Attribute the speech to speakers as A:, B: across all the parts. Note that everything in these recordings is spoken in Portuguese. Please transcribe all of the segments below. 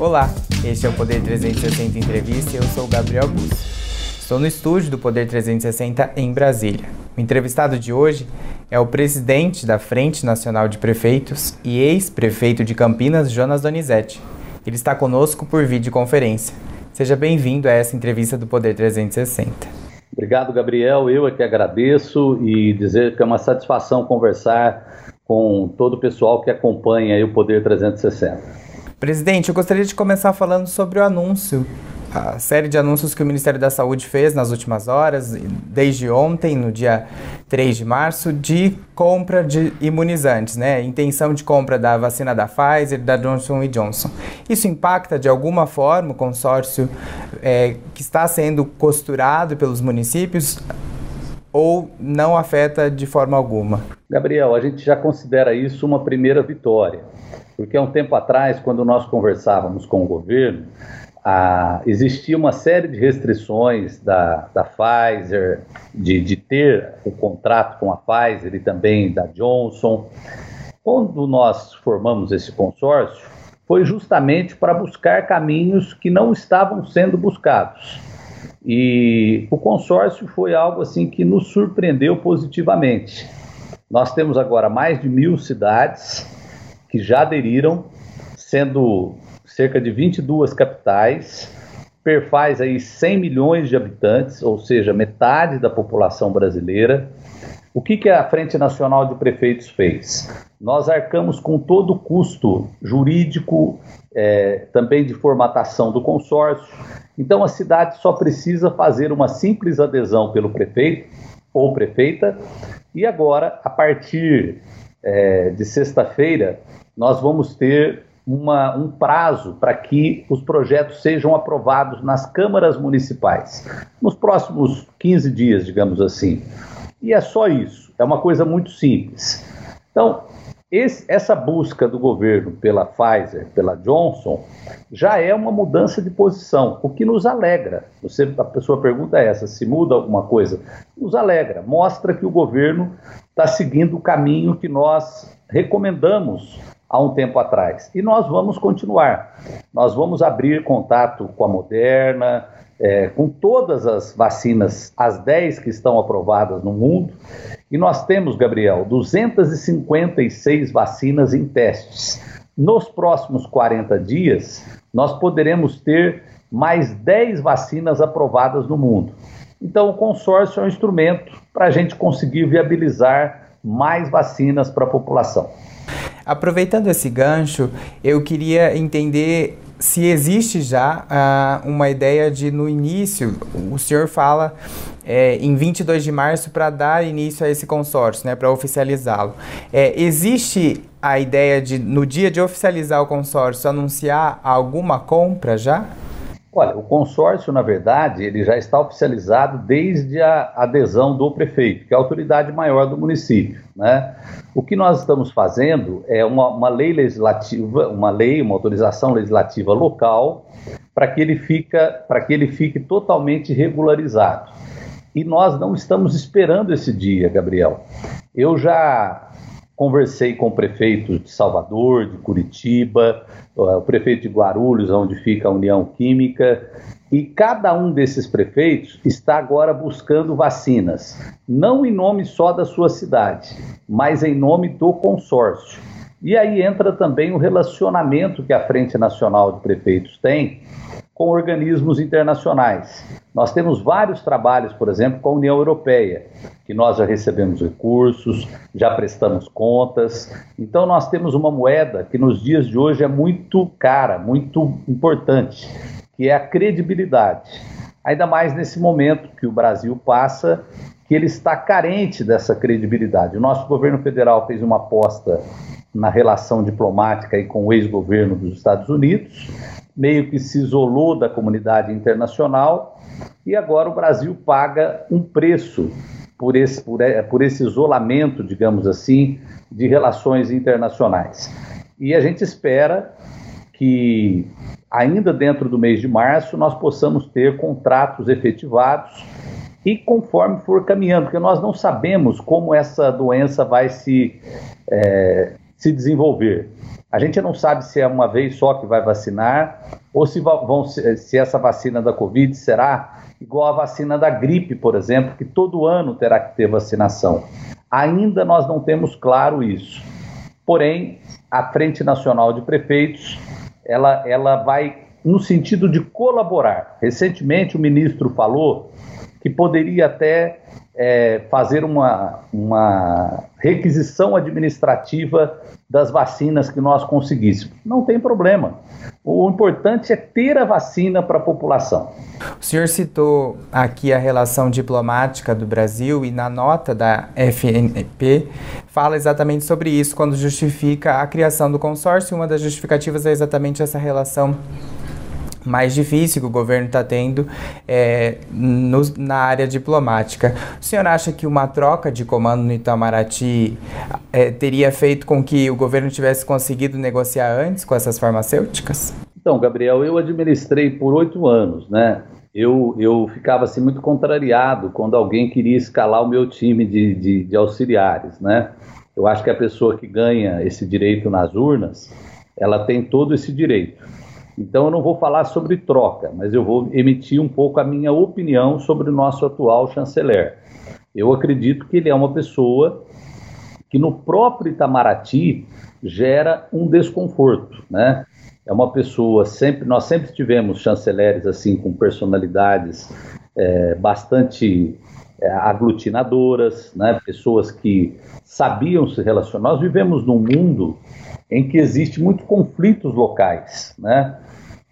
A: Olá, este é o Poder 360 Entrevista e eu sou o Gabriel Bus. Estou no estúdio do Poder 360 em Brasília. O entrevistado de hoje é o presidente da Frente Nacional de Prefeitos e ex-prefeito de Campinas, Jonas Donizete. Ele está conosco por videoconferência. Seja bem-vindo a essa entrevista do Poder 360.
B: Obrigado, Gabriel. Eu é que agradeço e dizer que é uma satisfação conversar com todo o pessoal que acompanha o Poder 360.
A: Presidente, eu gostaria de começar falando sobre o anúncio, a série de anúncios que o Ministério da Saúde fez nas últimas horas, desde ontem, no dia 3 de março, de compra de imunizantes, né? Intenção de compra da vacina da Pfizer da Johnson Johnson. Isso impacta de alguma forma o consórcio é, que está sendo costurado pelos municípios? Ou não afeta de forma alguma?
B: Gabriel, a gente já considera isso uma primeira vitória. Porque há um tempo atrás, quando nós conversávamos com o governo, existia uma série de restrições da, da Pfizer, de, de ter o contrato com a Pfizer e também da Johnson. Quando nós formamos esse consórcio, foi justamente para buscar caminhos que não estavam sendo buscados. E o consórcio foi algo assim que nos surpreendeu positivamente. Nós temos agora mais de mil cidades que já aderiram, sendo cerca de 22 capitais, perfaz aí 100 milhões de habitantes, ou seja, metade da população brasileira. O que, que a Frente Nacional de Prefeitos fez? Nós arcamos com todo o custo jurídico, é, também de formatação do consórcio. Então a cidade só precisa fazer uma simples adesão pelo prefeito ou prefeita. E agora, a partir é, de sexta-feira, nós vamos ter uma, um prazo para que os projetos sejam aprovados nas câmaras municipais, nos próximos 15 dias, digamos assim. E é só isso, é uma coisa muito simples. Então, esse, essa busca do governo pela Pfizer, pela Johnson, já é uma mudança de posição, o que nos alegra. Você, a pessoa pergunta é essa: se muda alguma coisa? Nos alegra, mostra que o governo está seguindo o caminho que nós recomendamos há um tempo atrás. E nós vamos continuar. Nós vamos abrir contato com a Moderna, é, com todas as vacinas, as 10 que estão aprovadas no mundo. E nós temos, Gabriel, 256 vacinas em testes. Nos próximos 40 dias, nós poderemos ter mais 10 vacinas aprovadas no mundo. Então, o consórcio é um instrumento para a gente conseguir viabilizar mais vacinas para a população.
A: Aproveitando esse gancho, eu queria entender se existe já uh, uma ideia de, no início, o senhor fala é, em 22 de março para dar início a esse consórcio, né, para oficializá-lo. É, existe a ideia de, no dia de oficializar o consórcio, anunciar alguma compra já?
B: Olha, o consórcio, na verdade, ele já está oficializado desde a adesão do prefeito, que é a autoridade maior do município. Né? O que nós estamos fazendo é uma, uma lei legislativa, uma lei, uma autorização legislativa local, para que ele fica, para que ele fique totalmente regularizado. E nós não estamos esperando esse dia, Gabriel. Eu já conversei com prefeitos de Salvador, de Curitiba, o prefeito de Guarulhos, onde fica a União Química, e cada um desses prefeitos está agora buscando vacinas, não em nome só da sua cidade, mas em nome do consórcio. E aí entra também o relacionamento que a Frente Nacional de Prefeitos tem com organismos internacionais. Nós temos vários trabalhos, por exemplo, com a União Europeia, que nós já recebemos recursos, já prestamos contas. Então, nós temos uma moeda que nos dias de hoje é muito cara, muito importante, que é a credibilidade. Ainda mais nesse momento que o Brasil passa, que ele está carente dessa credibilidade. O nosso governo federal fez uma aposta na relação diplomática e com o ex-governo dos Estados Unidos meio que se isolou da comunidade internacional e agora o Brasil paga um preço por esse, por, por esse isolamento, digamos assim, de relações internacionais. E a gente espera que ainda dentro do mês de março nós possamos ter contratos efetivados e conforme for caminhando, porque nós não sabemos como essa doença vai se, é, se desenvolver. A gente não sabe se é uma vez só que vai vacinar ou se, vão, se essa vacina da Covid será igual a vacina da gripe, por exemplo, que todo ano terá que ter vacinação. Ainda nós não temos claro isso. Porém, a Frente Nacional de Prefeitos, ela, ela vai no sentido de colaborar. Recentemente, o ministro falou que poderia até é, fazer uma, uma requisição administrativa das vacinas que nós conseguíssemos. Não tem problema. O importante é ter a vacina para a população.
A: O senhor citou aqui a relação diplomática do Brasil e na nota da FNP fala exatamente sobre isso quando justifica a criação do consórcio. Uma das justificativas é exatamente essa relação mais difícil que o governo está tendo é, no, na área diplomática. O senhor acha que uma troca de comando no Itamaraty é, teria feito com que o governo tivesse conseguido negociar antes com essas farmacêuticas?
B: Então, Gabriel, eu administrei por oito anos, né? Eu, eu ficava assim muito contrariado quando alguém queria escalar o meu time de, de, de auxiliares, né? Eu acho que a pessoa que ganha esse direito nas urnas, ela tem todo esse direito. Então eu não vou falar sobre troca, mas eu vou emitir um pouco a minha opinião sobre o nosso atual chanceler. Eu acredito que ele é uma pessoa que no próprio Itamaraty gera um desconforto, né? É uma pessoa sempre, nós sempre tivemos chanceleres assim com personalidades é, bastante aglutinadoras, né? Pessoas que sabiam se relacionar. Nós vivemos num mundo em que existe muitos conflitos locais, né?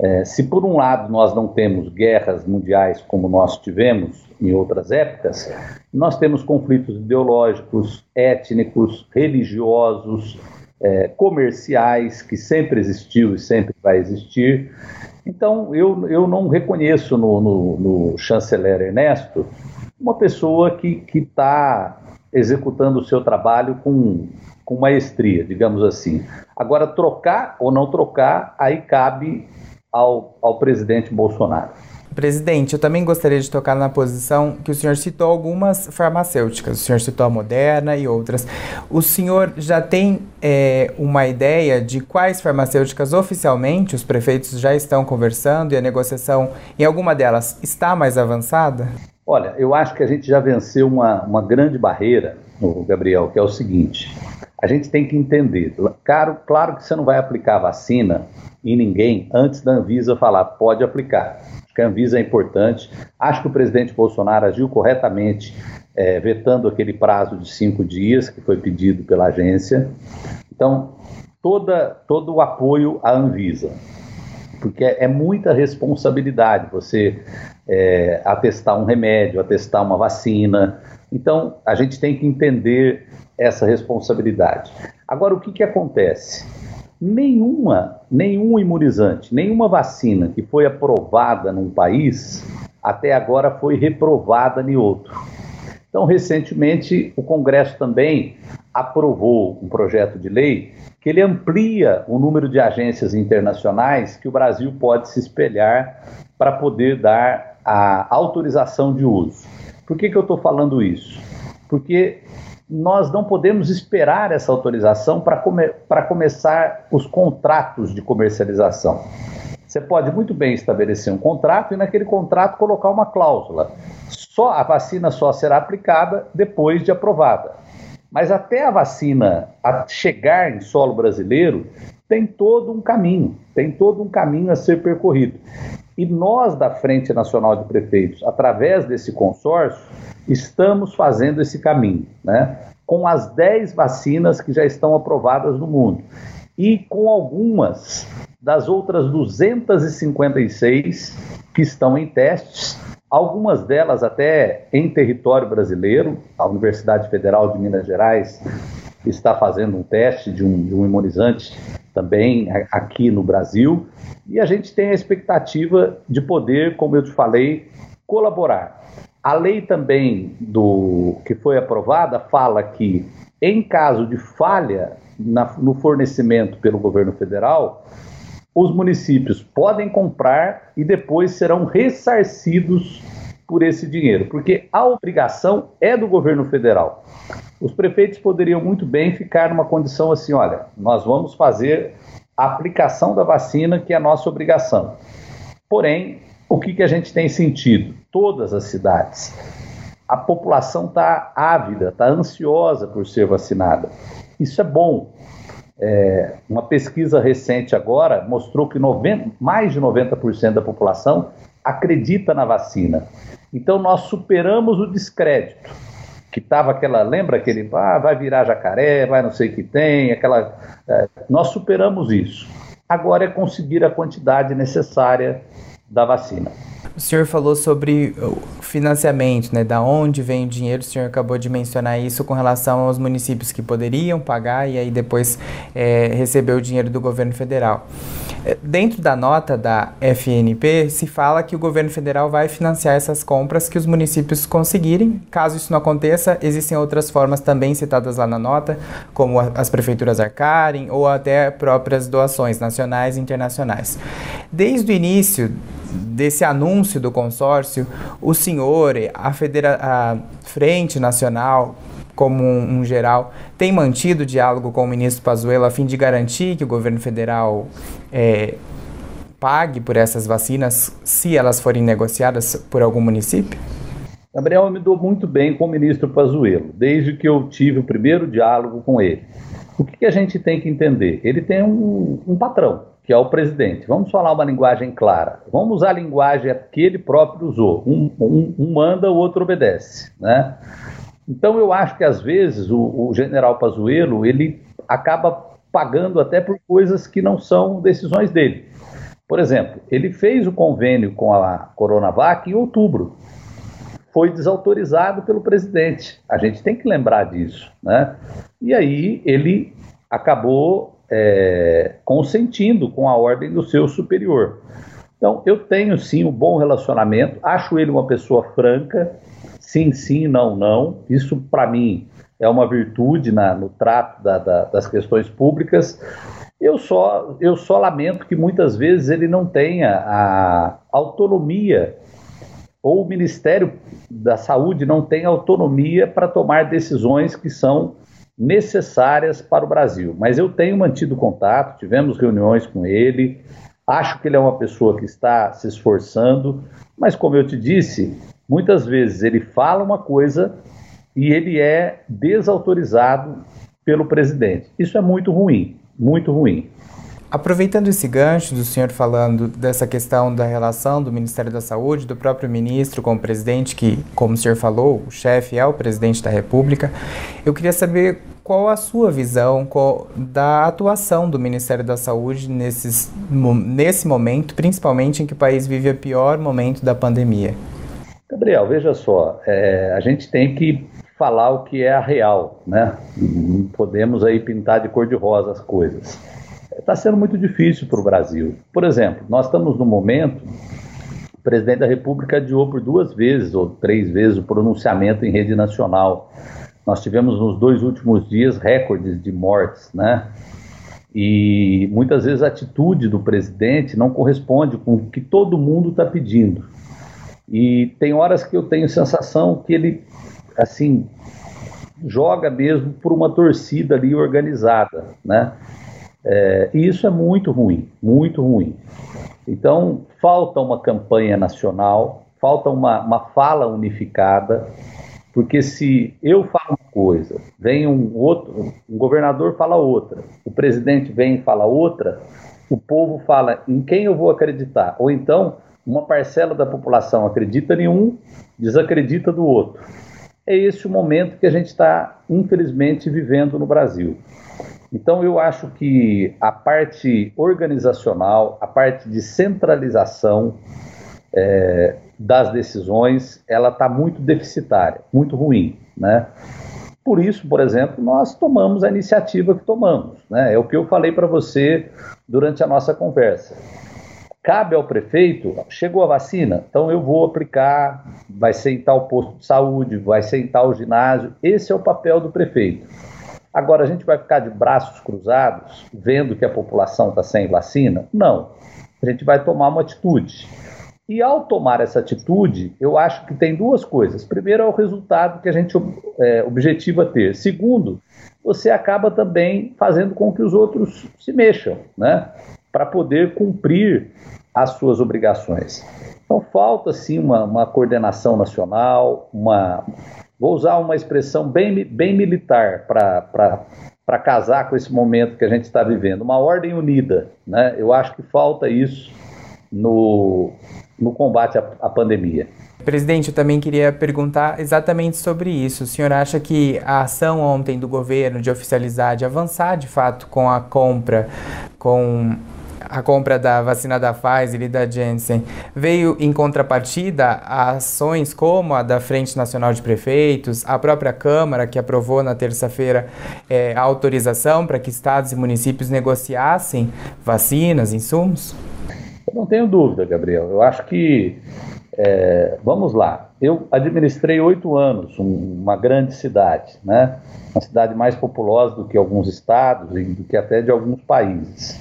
B: É, se por um lado nós não temos guerras mundiais como nós tivemos em outras épocas, nós temos conflitos ideológicos, étnicos, religiosos, é, comerciais, que sempre existiu e sempre vai existir. Então, eu, eu não reconheço no, no, no chanceler Ernesto uma pessoa que está executando o seu trabalho com, com maestria, digamos assim. Agora, trocar ou não trocar, aí cabe ao, ao presidente Bolsonaro.
A: Presidente, eu também gostaria de tocar na posição que o senhor citou algumas farmacêuticas, o senhor citou a Moderna e outras. O senhor já tem é, uma ideia de quais farmacêuticas oficialmente os prefeitos já estão conversando e a negociação em alguma delas está mais avançada?
B: Olha, eu acho que a gente já venceu uma, uma grande barreira, Gabriel, que é o seguinte: a gente tem que entender. Claro, claro que você não vai aplicar a vacina em ninguém antes da Anvisa falar, pode aplicar. Acho que a Anvisa é importante. Acho que o presidente Bolsonaro agiu corretamente, é, vetando aquele prazo de cinco dias que foi pedido pela agência. Então, toda, todo o apoio à Anvisa, porque é, é muita responsabilidade você é, atestar um remédio, atestar uma vacina. Então, a gente tem que entender essa responsabilidade. Agora, o que, que acontece? Nenhuma, nenhum imunizante, nenhuma vacina que foi aprovada num país até agora foi reprovada em outro. Então, recentemente, o Congresso também aprovou um projeto de lei que ele amplia o número de agências internacionais que o Brasil pode se espelhar para poder dar a autorização de uso. Por que, que eu estou falando isso? Porque nós não podemos esperar essa autorização para come começar os contratos de comercialização. Você pode muito bem estabelecer um contrato e naquele contrato colocar uma cláusula. Só a vacina só será aplicada depois de aprovada. Mas até a vacina chegar em solo brasileiro, tem todo um caminho, tem todo um caminho a ser percorrido. E nós da Frente Nacional de Prefeitos, através desse consórcio, estamos fazendo esse caminho, né? com as 10 vacinas que já estão aprovadas no mundo e com algumas das outras 256 que estão em testes, algumas delas até em território brasileiro. A Universidade Federal de Minas Gerais está fazendo um teste de um, de um imunizante também aqui no Brasil e a gente tem a expectativa de poder, como eu te falei, colaborar a lei também do que foi aprovada fala que, em caso de falha na, no fornecimento pelo governo federal, os municípios podem comprar e depois serão ressarcidos por esse dinheiro, porque a obrigação é do governo federal. os prefeitos poderiam muito bem ficar numa condição assim: olha, nós vamos fazer a aplicação da vacina, que é a nossa obrigação. Porém, o que, que a gente tem sentido? Todas as cidades. A população está ávida, está ansiosa por ser vacinada. Isso é bom. É, uma pesquisa recente agora mostrou que 90, mais de 90% da população acredita na vacina. Então nós superamos o descrédito que estava aquela, lembra aquele, ah, vai virar jacaré, vai não sei o que tem, aquela, é, nós superamos isso. Agora é conseguir a quantidade necessária da vacina.
A: O senhor falou sobre financiamento, né? Da onde vem o dinheiro? O senhor acabou de mencionar isso com relação aos municípios que poderiam pagar e aí depois é, receber o dinheiro do governo federal. É, dentro da nota da FNP, se fala que o governo federal vai financiar essas compras que os municípios conseguirem. Caso isso não aconteça, existem outras formas também citadas lá na nota, como as prefeituras arcarem ou até próprias doações nacionais e internacionais. Desde o início desse anúncio do consórcio, o senhor, a, Federa a Frente Nacional, como um, um, geral, tem mantido diálogo com o ministro Pazuello a fim de garantir que o governo federal é, pague por essas vacinas se elas forem negociadas por algum município?
B: Gabriel, eu me dou muito bem com o ministro Pazuello, desde que eu tive o primeiro diálogo com ele. O que, que a gente tem que entender? Ele tem um, um patrão, que é o presidente. Vamos falar uma linguagem clara. Vamos usar a linguagem que ele próprio usou. Um, um, um manda, o outro obedece, né? Então eu acho que às vezes o, o general Pazuello ele acaba pagando até por coisas que não são decisões dele. Por exemplo, ele fez o convênio com a Coronavac em outubro. Foi desautorizado pelo presidente. A gente tem que lembrar disso, né? E aí ele acabou é, consentindo com a ordem do seu superior. Então, eu tenho sim um bom relacionamento, acho ele uma pessoa franca, sim, sim, não, não. Isso, para mim, é uma virtude na, no trato da, da, das questões públicas. Eu só, eu só lamento que muitas vezes ele não tenha a autonomia, ou o Ministério da Saúde não tenha autonomia para tomar decisões que são necessárias para o Brasil. Mas eu tenho mantido contato, tivemos reuniões com ele, acho que ele é uma pessoa que está se esforçando, mas como eu te disse, muitas vezes ele fala uma coisa e ele é desautorizado pelo presidente. Isso é muito ruim, muito ruim.
A: Aproveitando esse gancho do senhor falando dessa questão da relação do Ministério da Saúde, do próprio ministro com o presidente, que, como o senhor falou, o chefe é o presidente da República, eu queria saber qual a sua visão qual, da atuação do Ministério da Saúde nesses, nesse momento, principalmente em que o país vive o pior momento da pandemia.
B: Gabriel, veja só, é, a gente tem que falar o que é a real, né? Não podemos aí pintar de cor de rosa as coisas está sendo muito difícil para o Brasil. Por exemplo, nós estamos no momento, o presidente da República adiou por duas vezes ou três vezes o pronunciamento em rede nacional. Nós tivemos nos dois últimos dias recordes de mortes, né? E muitas vezes a atitude do presidente não corresponde com o que todo mundo está pedindo. E tem horas que eu tenho sensação que ele, assim, joga mesmo por uma torcida ali organizada, né? É, e isso é muito ruim, muito ruim. Então, falta uma campanha nacional, falta uma, uma fala unificada, porque se eu falo uma coisa, vem um outro, um governador fala outra, o presidente vem e fala outra, o povo fala em quem eu vou acreditar. Ou então, uma parcela da população acredita em um, desacredita do outro. É esse o momento que a gente está, infelizmente, vivendo no Brasil. Então, eu acho que a parte organizacional, a parte de centralização é, das decisões, ela está muito deficitária, muito ruim, né? Por isso, por exemplo, nós tomamos a iniciativa que tomamos, né? É o que eu falei para você durante a nossa conversa. Cabe ao prefeito, chegou a vacina, então eu vou aplicar, vai em tal posto de saúde, vai em tal ginásio. Esse é o papel do prefeito. Agora, a gente vai ficar de braços cruzados, vendo que a população está sem vacina? Não. A gente vai tomar uma atitude. E ao tomar essa atitude, eu acho que tem duas coisas. Primeiro, é o resultado que a gente é, objetiva ter. Segundo, você acaba também fazendo com que os outros se mexam, né? Para poder cumprir as suas obrigações. Então, falta sim uma, uma coordenação nacional, uma. Vou usar uma expressão bem, bem militar para casar com esse momento que a gente está vivendo, uma ordem unida. Né? Eu acho que falta isso no, no combate à, à pandemia.
A: Presidente, eu também queria perguntar exatamente sobre isso. O senhor acha que a ação ontem do governo de oficializar, de avançar de fato com a compra, com a compra da vacina da Pfizer e da Janssen veio em contrapartida a ações como a da Frente Nacional de Prefeitos, a própria Câmara, que aprovou na terça-feira é, a autorização para que estados e municípios negociassem vacinas, insumos?
B: Eu não tenho dúvida, Gabriel. Eu acho que, é, vamos lá, eu administrei oito anos um, uma grande cidade, né? uma cidade mais populosa do que alguns estados e do que até de alguns países.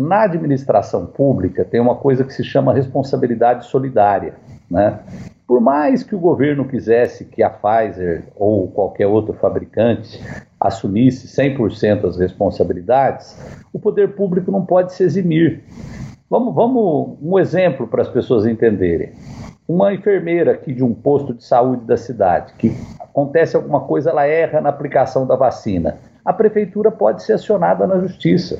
B: Na administração pública tem uma coisa que se chama responsabilidade solidária, né? Por mais que o governo quisesse que a Pfizer ou qualquer outro fabricante assumisse 100% as responsabilidades, o poder público não pode se eximir. Vamos, vamos um exemplo para as pessoas entenderem. Uma enfermeira aqui de um posto de saúde da cidade, que acontece alguma coisa, ela erra na aplicação da vacina. A prefeitura pode ser acionada na justiça.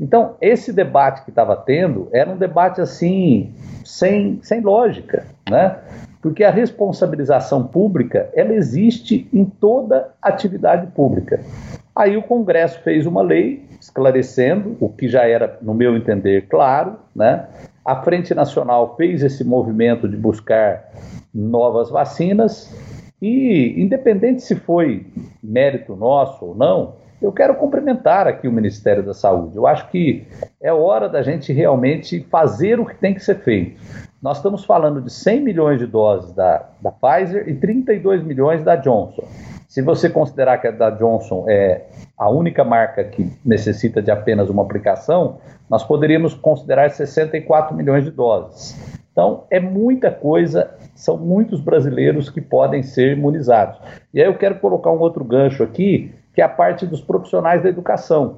B: Então, esse debate que estava tendo era um debate assim, sem, sem lógica, né? Porque a responsabilização pública, ela existe em toda atividade pública. Aí o Congresso fez uma lei esclarecendo o que já era, no meu entender, claro, né? A Frente Nacional fez esse movimento de buscar novas vacinas e, independente se foi mérito nosso ou não, eu quero cumprimentar aqui o Ministério da Saúde. Eu acho que é hora da gente realmente fazer o que tem que ser feito. Nós estamos falando de 100 milhões de doses da, da Pfizer e 32 milhões da Johnson. Se você considerar que a da Johnson é a única marca que necessita de apenas uma aplicação, nós poderíamos considerar 64 milhões de doses. Então, é muita coisa, são muitos brasileiros que podem ser imunizados. E aí eu quero colocar um outro gancho aqui, que é a parte dos profissionais da educação,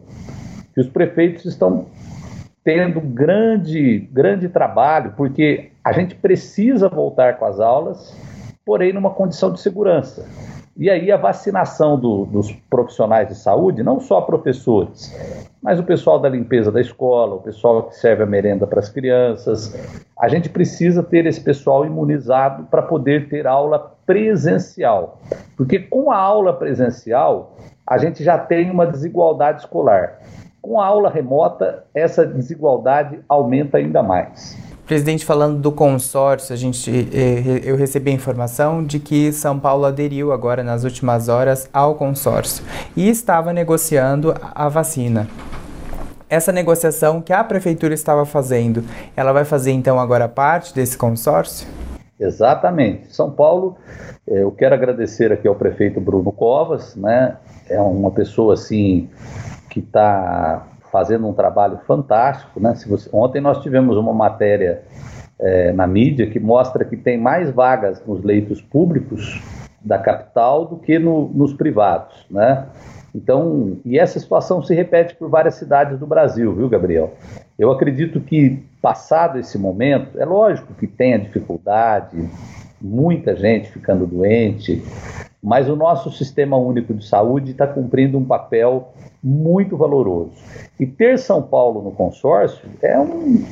B: que os prefeitos estão tendo grande, grande trabalho, porque a gente precisa voltar com as aulas, porém numa condição de segurança. E aí a vacinação do, dos profissionais de saúde, não só professores, mas o pessoal da limpeza da escola, o pessoal que serve a merenda para as crianças, a gente precisa ter esse pessoal imunizado para poder ter aula presencial. Porque com a aula presencial, a gente já tem uma desigualdade escolar. Com a aula remota, essa desigualdade aumenta ainda mais.
A: Presidente, falando do consórcio, a gente, eh, eu recebi a informação de que São Paulo aderiu agora nas últimas horas ao consórcio e estava negociando a vacina. Essa negociação que a prefeitura estava fazendo, ela vai fazer então agora parte desse consórcio?
B: Exatamente. São Paulo, eh, eu quero agradecer aqui ao prefeito Bruno Covas, né? É uma pessoa assim que está fazendo um trabalho fantástico, né? Você, ontem nós tivemos uma matéria é, na mídia que mostra que tem mais vagas nos leitos públicos da capital do que no, nos privados, né? Então, e essa situação se repete por várias cidades do Brasil, viu, Gabriel? Eu acredito que, passado esse momento, é lógico que tem a dificuldade, muita gente ficando doente, mas o nosso sistema único de saúde está cumprindo um papel muito valoroso. E ter São Paulo no consórcio é um.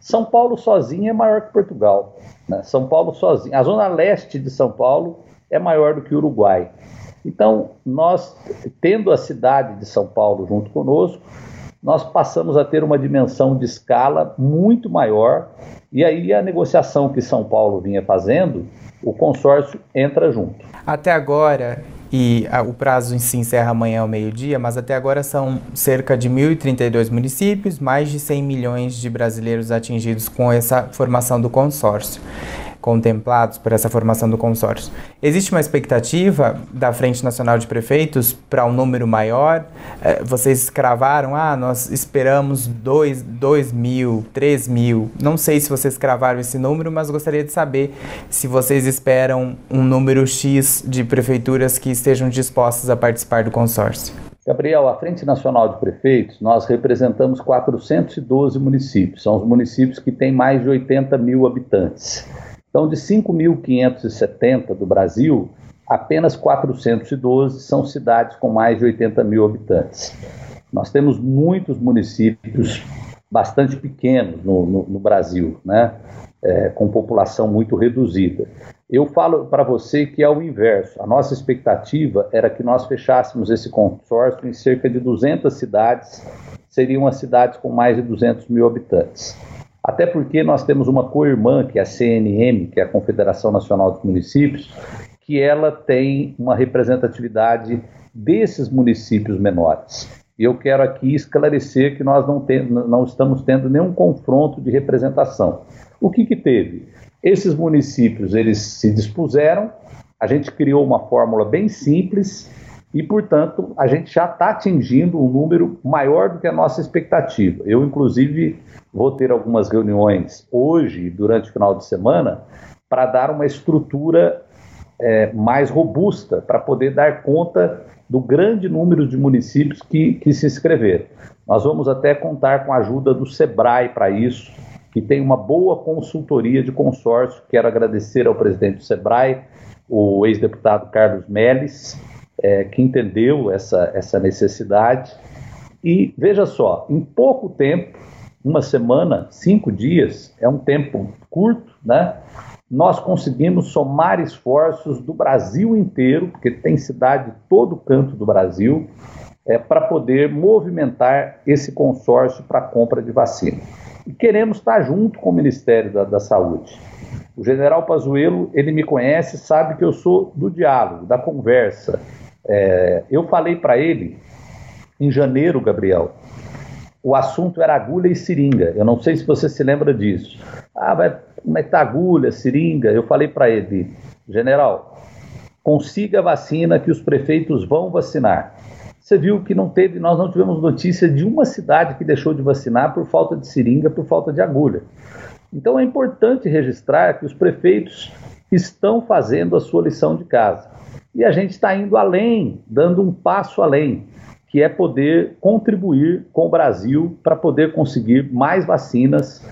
B: São Paulo sozinho é maior que Portugal. Né? São Paulo sozinho. A zona leste de São Paulo é maior do que o Uruguai. Então, nós, tendo a cidade de São Paulo junto conosco, nós passamos a ter uma dimensão de escala muito maior. E aí a negociação que São Paulo vinha fazendo, o consórcio entra junto.
A: Até agora, e a, o prazo se encerra amanhã ao meio-dia, mas até agora são cerca de 1.032 municípios, mais de 100 milhões de brasileiros atingidos com essa formação do consórcio. Contemplados por essa formação do consórcio. Existe uma expectativa da Frente Nacional de Prefeitos para um número maior? É, vocês cravaram, ah, nós esperamos 2 mil, 3 mil. Não sei se vocês cravaram esse número, mas gostaria de saber se vocês esperam um número X de prefeituras que estejam dispostas a participar do consórcio.
B: Gabriel, a Frente Nacional de Prefeitos, nós representamos 412 municípios. São os municípios que têm mais de 80 mil habitantes. Então, de 5.570 do Brasil, apenas 412 são cidades com mais de 80 mil habitantes. Nós temos muitos municípios bastante pequenos no, no, no Brasil, né? É, com população muito reduzida. Eu falo para você que é o inverso. A nossa expectativa era que nós fechássemos esse consórcio em cerca de 200 cidades, seriam as cidades com mais de 200 mil habitantes. Até porque nós temos uma co-irmã, que é a CNM, que é a Confederação Nacional dos Municípios, que ela tem uma representatividade desses municípios menores. E eu quero aqui esclarecer que nós não, tem, não estamos tendo nenhum confronto de representação. O que, que teve? Esses municípios eles se dispuseram, a gente criou uma fórmula bem simples e, portanto, a gente já está atingindo um número maior do que a nossa expectativa. Eu, inclusive, vou ter algumas reuniões hoje, durante o final de semana, para dar uma estrutura é, mais robusta, para poder dar conta do grande número de municípios que, que se inscreveram. Nós vamos até contar com a ajuda do SEBRAE para isso que tem uma boa consultoria de consórcio. Quero agradecer ao presidente do SEBRAE, o ex-deputado Carlos Melles, é, que entendeu essa, essa necessidade. E veja só, em pouco tempo, uma semana, cinco dias, é um tempo curto, né? Nós conseguimos somar esforços do Brasil inteiro, porque tem cidade de todo canto do Brasil, é, para poder movimentar esse consórcio para compra de vacina e queremos estar junto com o Ministério da, da Saúde. O general Pazuello, ele me conhece, sabe que eu sou do diálogo, da conversa. É, eu falei para ele, em janeiro, Gabriel, o assunto era agulha e seringa. Eu não sei se você se lembra disso. Ah, vai, como é que agulha, seringa? Eu falei para ele, general, consiga a vacina que os prefeitos vão vacinar. Você viu que não teve, nós não tivemos notícia de uma cidade que deixou de vacinar por falta de seringa, por falta de agulha. Então é importante registrar que os prefeitos estão fazendo a sua lição de casa. E a gente está indo além, dando um passo além, que é poder contribuir com o Brasil para poder conseguir mais vacinas,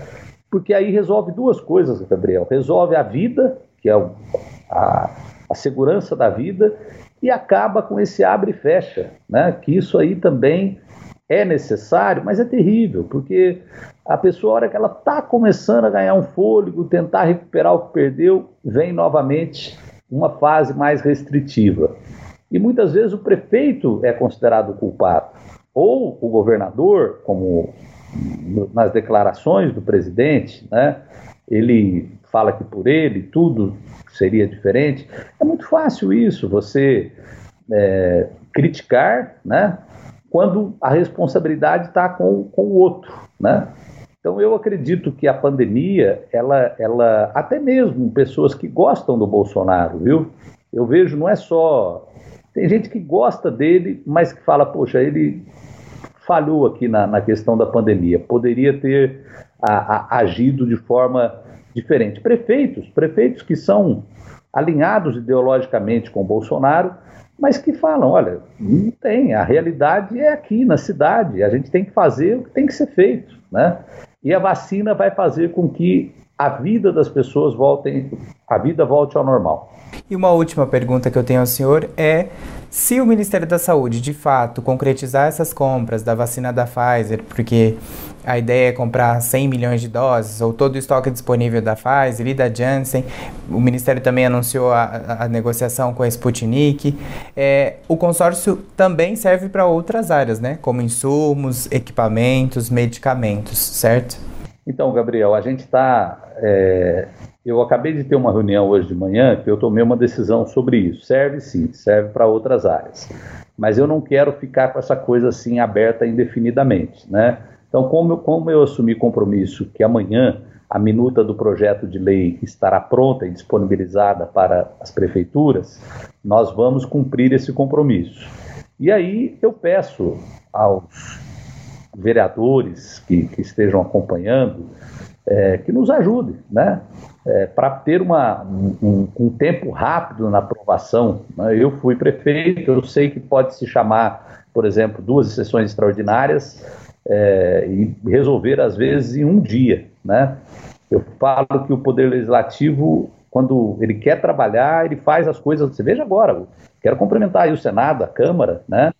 B: porque aí resolve duas coisas, Gabriel. Resolve a vida, que é a, a segurança da vida, e acaba com esse abre e fecha, né? Que isso aí também é necessário, mas é terrível, porque a pessoa, a hora que ela está começando a ganhar um fôlego, tentar recuperar o que perdeu, vem novamente uma fase mais restritiva. E muitas vezes o prefeito é considerado culpado, ou o governador, como nas declarações do presidente, né? Ele fala que por ele tudo seria diferente. É muito fácil isso, você é, criticar, né? Quando a responsabilidade está com, com o outro, né? Então eu acredito que a pandemia, ela, ela, até mesmo pessoas que gostam do Bolsonaro, viu? Eu vejo, não é só. Tem gente que gosta dele, mas que fala, poxa, ele falhou aqui na, na questão da pandemia, poderia ter a, a, agido de forma diferente. Prefeitos, prefeitos que são alinhados ideologicamente com Bolsonaro, mas que falam, olha, não tem, a realidade é aqui na cidade, a gente tem que fazer o que tem que ser feito, né? E a vacina vai fazer com que a vida das pessoas voltem, a vida volte ao normal.
A: E uma última pergunta que eu tenho ao senhor é se o Ministério da Saúde, de fato, concretizar essas compras da vacina da Pfizer, porque a ideia é comprar 100 milhões de doses, ou todo o estoque disponível da Pfizer e da Janssen, o Ministério também anunciou a, a negociação com a Sputnik, é, o consórcio também serve para outras áreas, né? Como insumos, equipamentos, medicamentos, certo?
B: Então, Gabriel, a gente está é, eu acabei de ter uma reunião hoje de manhã que eu tomei uma decisão sobre isso. Serve sim, serve para outras áreas. Mas eu não quero ficar com essa coisa assim aberta indefinidamente, né? Então, como eu, como eu assumi compromisso que amanhã a minuta do projeto de lei estará pronta e disponibilizada para as prefeituras, nós vamos cumprir esse compromisso. E aí eu peço aos vereadores que, que estejam acompanhando é, que nos ajudem, né? É, para ter uma, um, um, tempo rápido na aprovação. Né? Eu fui prefeito, eu sei que pode se chamar, por exemplo, duas sessões extraordinárias é, e resolver, às vezes, em um dia. Né? Eu falo que o Poder Legislativo, quando ele quer trabalhar, ele faz as coisas. Você veja agora, quero cumprimentar aí o Senado, a Câmara, né?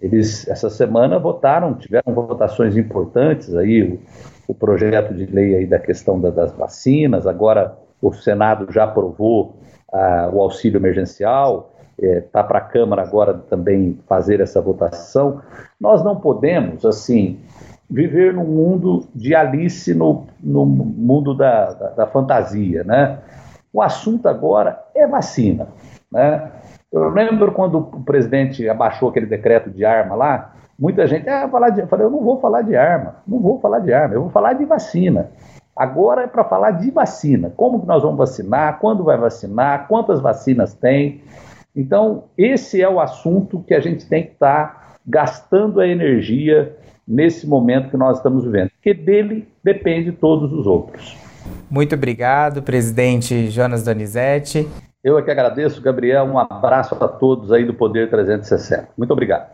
B: Eles, essa semana, votaram, tiveram votações importantes aí, o, o projeto de lei aí da questão da, das vacinas, agora o Senado já aprovou ah, o auxílio emergencial, está é, para a Câmara agora também fazer essa votação. Nós não podemos, assim, viver num mundo de Alice no, no mundo da, da, da fantasia, né? O assunto agora é vacina, né? Eu lembro quando o presidente abaixou aquele decreto de arma lá, muita gente, ah, falar de, eu falei, eu não vou falar de arma, não vou falar de arma, eu vou falar de vacina. Agora é para falar de vacina. Como que nós vamos vacinar? Quando vai vacinar? Quantas vacinas tem? Então, esse é o assunto que a gente tem que estar tá gastando a energia nesse momento que nós estamos vivendo, porque dele depende todos os outros.
A: Muito obrigado, presidente Jonas Donizete.
B: Eu é que agradeço, Gabriel. Um abraço a todos aí do Poder 360. Muito obrigado.